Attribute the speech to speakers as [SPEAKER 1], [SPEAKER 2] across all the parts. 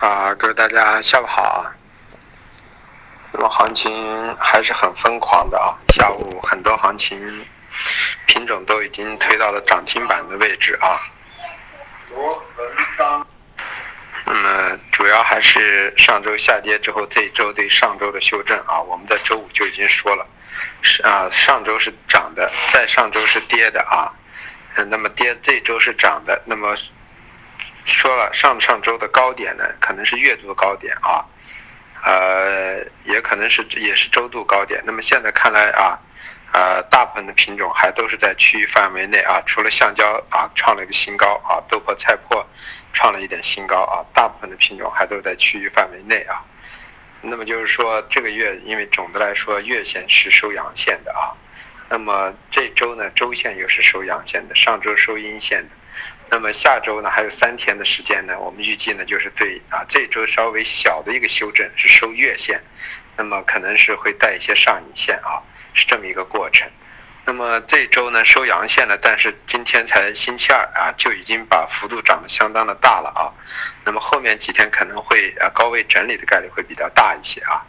[SPEAKER 1] 啊，各位大家下午好啊。那么行情还是很疯狂的啊，下午很多行情品种都已经推到了涨停板的位置啊。那么主要还是上周下跌之后，这一周对上周的修正啊。我们在周五就已经说了，是啊，上周是涨的，在上周是跌的啊。那么跌这周是涨的，那么说了上上周的高点呢，可能是月度高点啊，呃，也可能是也是周度高点。那么现在看来啊，呃，大部分的品种还都是在区域范围内啊，除了橡胶啊创了一个新高啊，豆粕、菜粕创了一点新高啊，大部分的品种还都在区域范围内啊。那么就是说这个月，因为总的来说月线是收阳线的啊。那么这周呢，周线又是收阳线的，上周收阴线的。那么下周呢，还有三天的时间呢，我们预计呢，就是对啊，这周稍微小的一个修正是收月线，那么可能是会带一些上影线啊，是这么一个过程。那么这周呢收阳线了，但是今天才星期二啊，就已经把幅度涨得相当的大了啊。那么后面几天可能会啊高位整理的概率会比较大一些啊。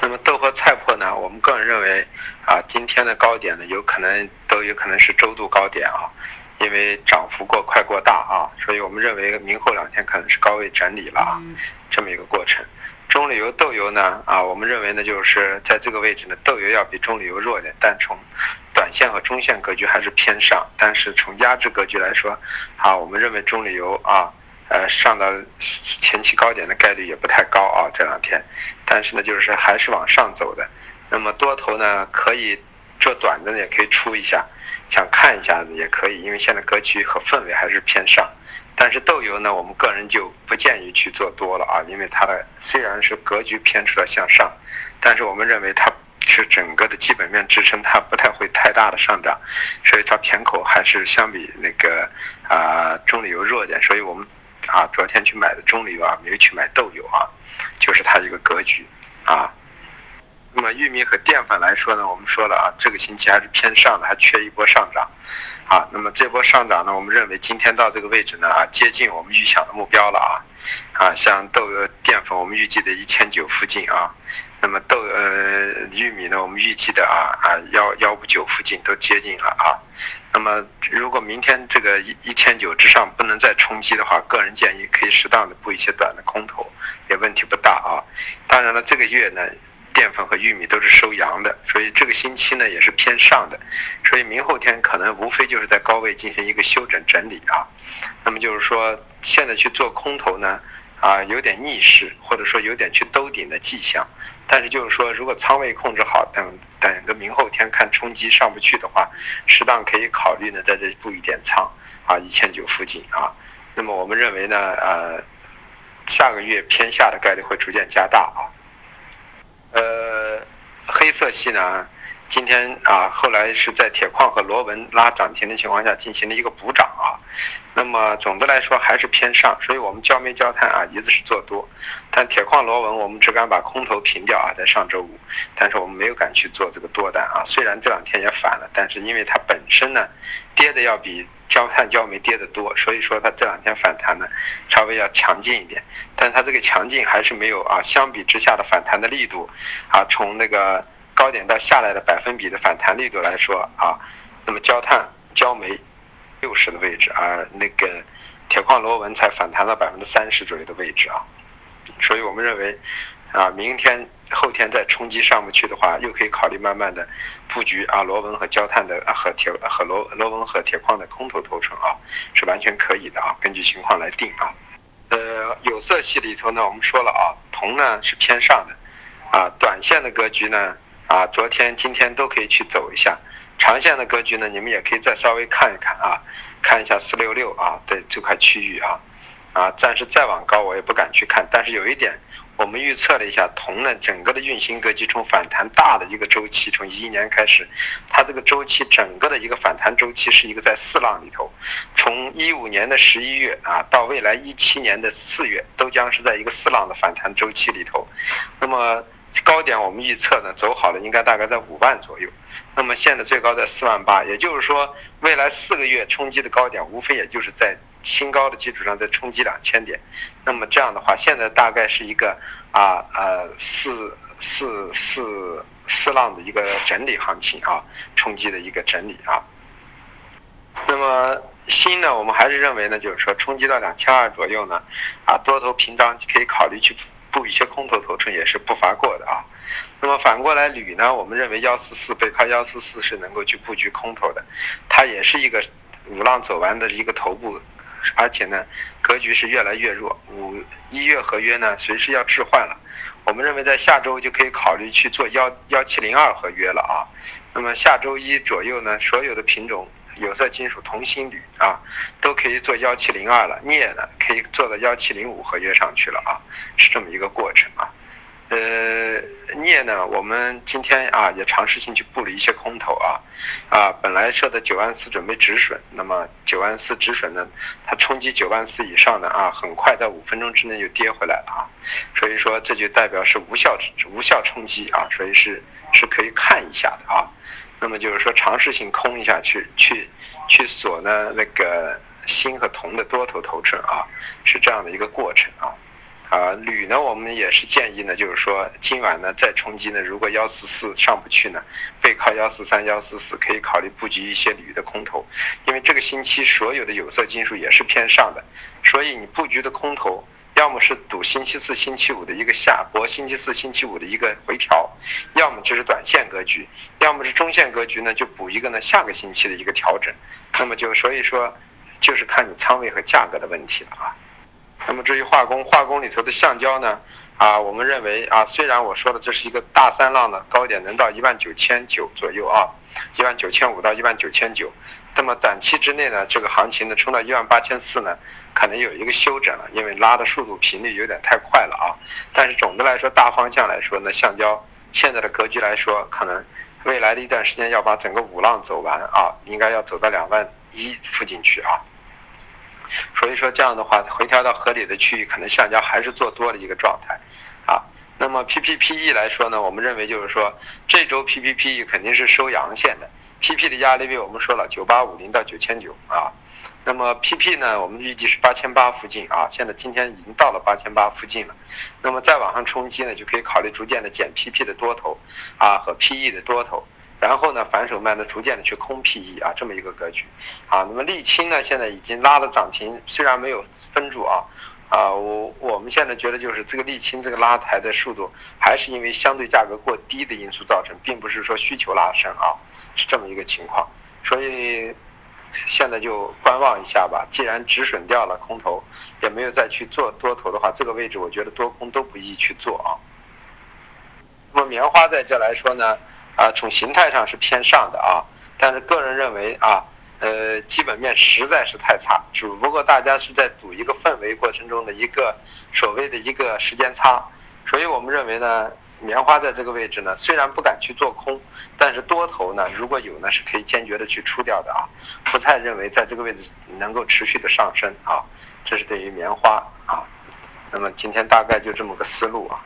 [SPEAKER 1] 那么豆粕、菜粕呢？我们个人认为，啊，今天的高点呢，有可能都有可能是周度高点啊，因为涨幅过快过大啊，所以我们认为明后两天可能是高位整理了啊，这么一个过程。中旅游豆油呢，啊，我们认为呢，就是在这个位置呢，豆油要比中旅游弱点，但从短线和中线格局还是偏上，但是从压制格局来说，啊，我们认为中旅游啊。呃，上到前期高点的概率也不太高啊，这两天，但是呢，就是还是往上走的。那么多头呢，可以做短的呢，也可以出一下，想看一下子也可以，因为现在格局和氛围还是偏上。但是豆油呢，我们个人就不建议去做多了啊，因为它的虽然是格局偏出了向上，但是我们认为它是整个的基本面支撑，它不太会太大的上涨，所以它偏口还是相比那个啊中榈油弱一点，所以我们。啊，昨天去买的中榈油啊，没有去买豆油啊，就是它一个格局啊。那么玉米和淀粉来说呢，我们说了啊，这个星期还是偏上的，还缺一波上涨啊。那么这波上涨呢，我们认为今天到这个位置呢啊，接近我们预想的目标了啊。啊，像豆油、淀粉，我们预计的一千九附近啊。那么豆呃玉米呢，我们预计的啊啊幺幺五九附近都接近了啊。那么如果明天这个一一千九之上不能再冲击的话，个人建议可以适当的布一些短的空头，也问题不大啊。当然了，这个月呢。淀粉和玉米都是收阳的，所以这个星期呢也是偏上的，所以明后天可能无非就是在高位进行一个休整整理啊。那么就是说现在去做空头呢，啊有点逆势，或者说有点去兜底的迹象。但是就是说，如果仓位控制好，等等个明后天看冲击上不去的话，适当可以考虑呢在这布一点仓啊，一千九附近啊。那么我们认为呢，呃，下个月偏下的概率会逐渐加大啊。呃，黑色系呢，今天啊，后来是在铁矿和螺纹拉涨停的情况下进行了一个补涨。那么总的来说还是偏上，所以我们焦煤焦炭啊一直是做多，但铁矿螺纹我们只敢把空头平掉啊，在上周五，但是我们没有敢去做这个多单啊。虽然这两天也反了，但是因为它本身呢跌的要比。焦炭、焦煤跌得多，所以说它这两天反弹呢，稍微要强劲一点。但它这个强劲还是没有啊，相比之下的反弹的力度，啊，从那个高点到下来的百分比的反弹力度来说啊，那么焦炭、焦煤六十的位置，而那个铁矿螺纹才反弹到百分之三十左右的位置啊，所以我们认为啊，明天。后天再冲击上不去的话，又可以考虑慢慢的布局啊，螺纹和焦炭的和铁和螺螺纹和铁矿的空头头寸啊，是完全可以的啊，根据情况来定啊。呃，有色系里头呢，我们说了啊，铜呢是偏上的，啊，短线的格局呢，啊，昨天今天都可以去走一下，长线的格局呢，你们也可以再稍微看一看啊，看一下四六六啊的这块区域啊，啊，暂时再往高我也不敢去看，但是有一点。我们预测了一下铜呢，整个的运行格局从反弹大的一个周期，从一一年开始，它这个周期整个的一个反弹周期是一个在四浪里头，从一五年的十一月啊到未来一七年的四月，都将是在一个四浪的反弹周期里头。那么高点我们预测呢，走好了应该大概在五万左右。那么现在最高在四万八，也就是说未来四个月冲击的高点，无非也就是在新高的基础上再冲击两千点，那么这样的话，现在大概是一个啊呃四四四四浪的一个整理行情啊，冲击的一个整理啊。那么新呢，我们还是认为呢，就是说冲击到两千二左右呢，啊多头平仓可以考虑去布一些空头头寸也是不乏过的啊。那么反过来铝呢，我们认为幺四四背靠幺四四是能够去布局空头的，它也是一个五浪走完的一个头部，而且呢格局是越来越弱，五一月合约呢随时要置换了，我们认为在下周就可以考虑去做幺幺七零二合约了啊。那么下周一左右呢，所有的品种。有色金属铜锌铝啊，都可以做幺七零二了，镍呢可以做到幺七零五合约上去了啊，是这么一个过程啊。呃，镍呢，我们今天啊也尝试性去布了一些空头啊，啊，本来设的九万四准备止损，那么九万四止损呢，它冲击九万四以上的啊，很快在五分钟之内就跌回来了啊，所以说这就代表是无效无效冲击啊，所以是是可以看一下的啊。那么就是说，尝试性空一下去，去，去锁呢那个锌和铜的多头头寸啊，是这样的一个过程啊。啊，铝呢，我们也是建议呢，就是说今晚呢再冲击呢，如果幺四四上不去呢，背靠幺四三、幺四四，可以考虑布局一些铝的空头，因为这个星期所有的有色金属也是偏上的，所以你布局的空头。要么是赌星期四、星期五的一个下波，星期四、星期五的一个回调，要么就是短线格局，要么是中线格局呢，就补一个呢下个星期的一个调整。那么就所以说，就是看你仓位和价格的问题了啊。那么至于化工，化工里头的橡胶呢，啊，我们认为啊，虽然我说的这是一个大三浪的高点，能到一万九千九左右啊，一万九千五到一万九千九。那么短期之内呢，这个行情呢冲到一万八千四呢，可能有一个休整了，因为拉的速度频率有点太快了啊。但是总的来说，大方向来说呢，橡胶现在的格局来说，可能未来的一段时间要把整个五浪走完啊，应该要走到两万一附近去啊。所以说这样的话，回调到合理的区域，可能橡胶还是做多的一个状态啊。那么 PPPE 来说呢，我们认为就是说这周 PPPE 肯定是收阳线的。PP 的压力位我们说了九八五零到九千九啊，那么 PP 呢，我们预计是八千八附近啊，现在今天已经到了八千八附近了，那么再往上冲击呢，就可以考虑逐渐的减 PP 的多头啊和 PE 的多头，然后呢反手卖呢逐渐的去空 PE 啊这么一个格局啊，那么沥青呢现在已经拉了涨停，虽然没有分住啊啊我我们现在觉得就是这个沥青这个拉抬的速度还是因为相对价格过低的因素造成，并不是说需求拉升啊。是这么一个情况，所以现在就观望一下吧。既然止损掉了空头，也没有再去做多头的话，这个位置我觉得多空都不宜去做啊。那么棉花在这来说呢，啊，从形态上是偏上的啊，但是个人认为啊，呃，基本面实在是太差，只不过大家是在赌一个氛围过程中的一个所谓的一个时间差，所以我们认为呢。棉花在这个位置呢，虽然不敢去做空，但是多头呢，如果有呢，是可以坚决的去出掉的啊。不太认为在这个位置能够持续的上升啊，这是对于棉花啊。那么今天大概就这么个思路啊。